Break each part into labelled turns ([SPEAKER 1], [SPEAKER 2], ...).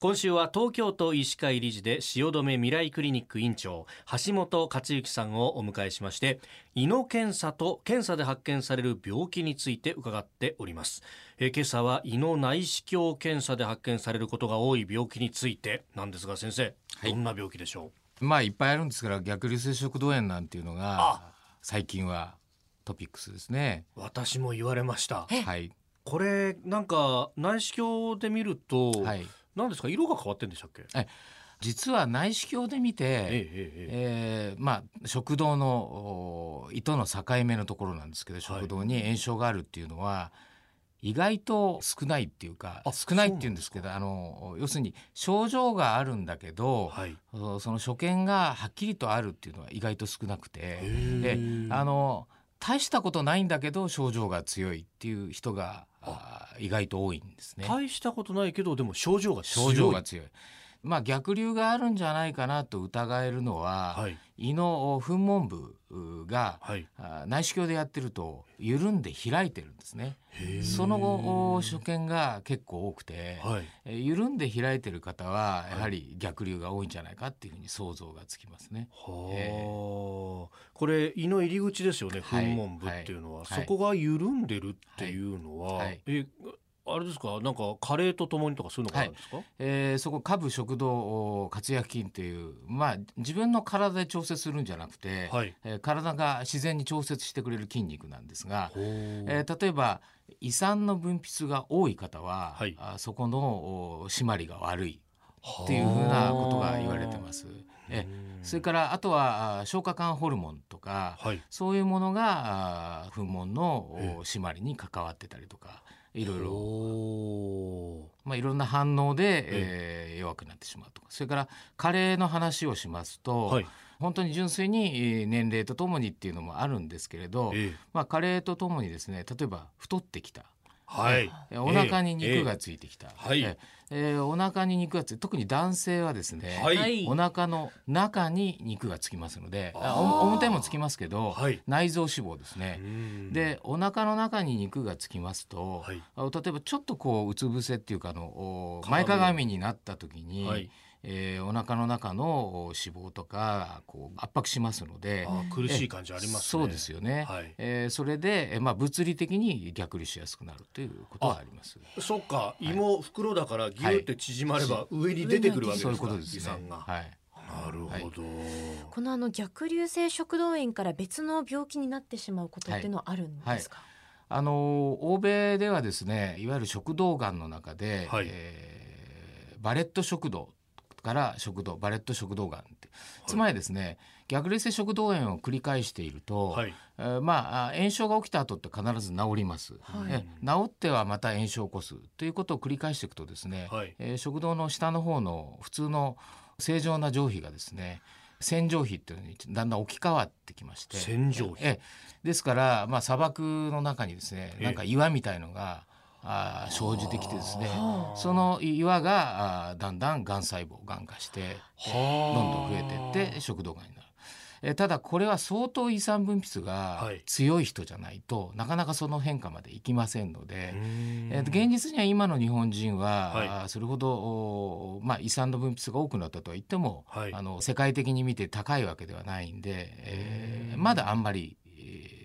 [SPEAKER 1] 今週は東京都医師会理事で汐留未来クリニック院長橋本克之さんをお迎えしまして胃の検査と検査で発見される病気について伺っております。え今朝は胃の内視鏡検査で発見されることが多い病気についてなんですが先生、はい、どんな病気でしょ
[SPEAKER 2] う？まあいっぱいあるんですから逆流性食道炎なんていうのが最近はトピックスですね。
[SPEAKER 1] 私も言われました。
[SPEAKER 2] はい。
[SPEAKER 1] これなんか内視鏡で見ると、はい何ですか？色が変わってんでしたっけ？
[SPEAKER 2] 実は内視鏡で見て、ええええー、まあ、食道の糸の境目のところなんですけど食道に炎症があるっていうのは、意外と少ないっていうか少ないっていうんですけどあの要するに症状があるんだけど、はい、その所見がはっきりとあるっていうのは意外と少なくてであの大したことないんだけど症状が強いっていう人が意外と多いんですね。
[SPEAKER 1] 大したことないけどでも症状が
[SPEAKER 2] 症状が強い。まあ逆流があるんじゃないかなと疑えるのは、はい、胃の噴門部が、はい、内視鏡でやってると緩んで開いてるんですね。その後所見が結構多くて、はい、緩んで開いてる方はやはり逆流が多いんじゃないかっていうふうに想像がつきますね。
[SPEAKER 1] はこれ胃の入り口ですよね噴門部っていうのは、そこが緩んでるっていうのは、えあれですか？なんか加齢とともにとかそういうのがあるんですか、はい、
[SPEAKER 2] えー、そこ下部食道活躍筋っていうまあ自分の体で調節するんじゃなくて、はい、えー、体が自然に調節してくれる筋肉なんですが、えー、例えば胃酸の分泌が多い方は、はい、あそこの締まりが悪いっていうふうなことが言われてます。えそれからあとは消化管ホルモンとか、はい、そういうものが噴門の締まりに関わってたりとかいろいろ、まあ、いろんな反応で、えー、弱くなってしまうとか。それから加齢の話をしますと、はい、本当に純粋に年齢とともにっていうのもあるんですけれど、えまあ、加齢とともにですね例えば太ってきた。はい、お腹に肉がついてきた、えー、はい。えー、お腹に肉がついて特に男性はですね、はい、お腹の中に肉がつきますので表もつきますけど、はい、内臓脂肪ですね。でお腹の中に肉がつきますと、はい、例えばちょっとこううつ伏せっていうかの前かがみになった時に、はいえー、お腹の中の脂肪とかこう圧迫しますので
[SPEAKER 1] 苦しい感じあります、ね、
[SPEAKER 2] そうですよね、はい、えー、それで、まあ、物理的に逆流しやすくなるということはあります。
[SPEAKER 1] そっか胃も袋だからギュって縮まれば上に出てくるわけですか、はい、そういうことですね。はい。なるほど、はい、
[SPEAKER 3] このあの逆流性食道炎から別の病気になってしまうことっていうのはあるんですか、はい。
[SPEAKER 2] あの欧米ではですねいわゆる食道がんの中で、はい、えー、バレット食道から食道バレット食道がんって、つまりですね逆流性食道炎を繰り返していると、はい、えー、まあ炎症が起きた後って必ず治ります、はい、治ってはまた炎症を起こすということを繰り返していくとですね、はい、えー、食道の下の方の普通の正常な上皮がですね洗浄皮っていうのにだんだん置き換わってきまして。
[SPEAKER 1] 洗浄皮。
[SPEAKER 2] えですから、まあ、砂漠の中にですねなんか岩みたいのがあ生じてきてですね。その岩があだんだんがん細胞がん化してどんどん増えてって食道がんになる。えただこれは相当胃酸分泌が強い人じゃないと、はい、なかなかその変化までいきませんので、えー、現実には今の日本人は、はい、それほど、まあ、胃酸の分泌が多くなったとは言っても、はい、あの世界的に見て高いわけではないんで、えー、まだあんまり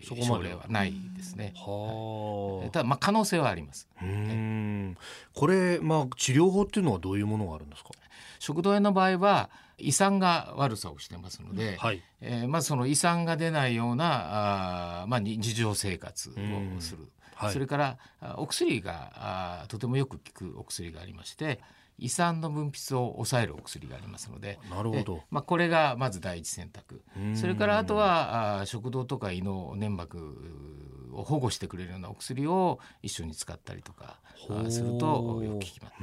[SPEAKER 2] そこまでは。ないですね。はただまあ可能性はあります。
[SPEAKER 1] うん。これまあ治療法っていうのはどういうものがあるんですか？
[SPEAKER 2] 食道炎の場合は胃酸が悪さをしてますので、はい、えー、まずその胃酸が出ないようなあまあ日常生活をする。はい、それからお薬があとてもよく効くお薬がありまして胃酸の分泌を抑えるお薬がありますので
[SPEAKER 1] なるほど、
[SPEAKER 2] まあ、これがまず第一選択。それからあとはあ食道とか胃の粘膜を保護してくれるようなお薬を一緒に使ったりとかするとよく効きます。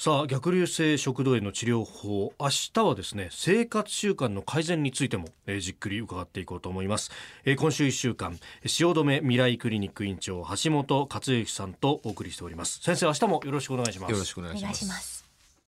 [SPEAKER 1] さあ逆流性食道炎の治療法。明日はですね生活習慣の改善についても、えー、じっくり伺っていこうと思います、えー、今週1週間汐留未来クリニック院長橋本克之さんとお送りしております。先生明日もよろしくお願いします。
[SPEAKER 2] よろしくお願いします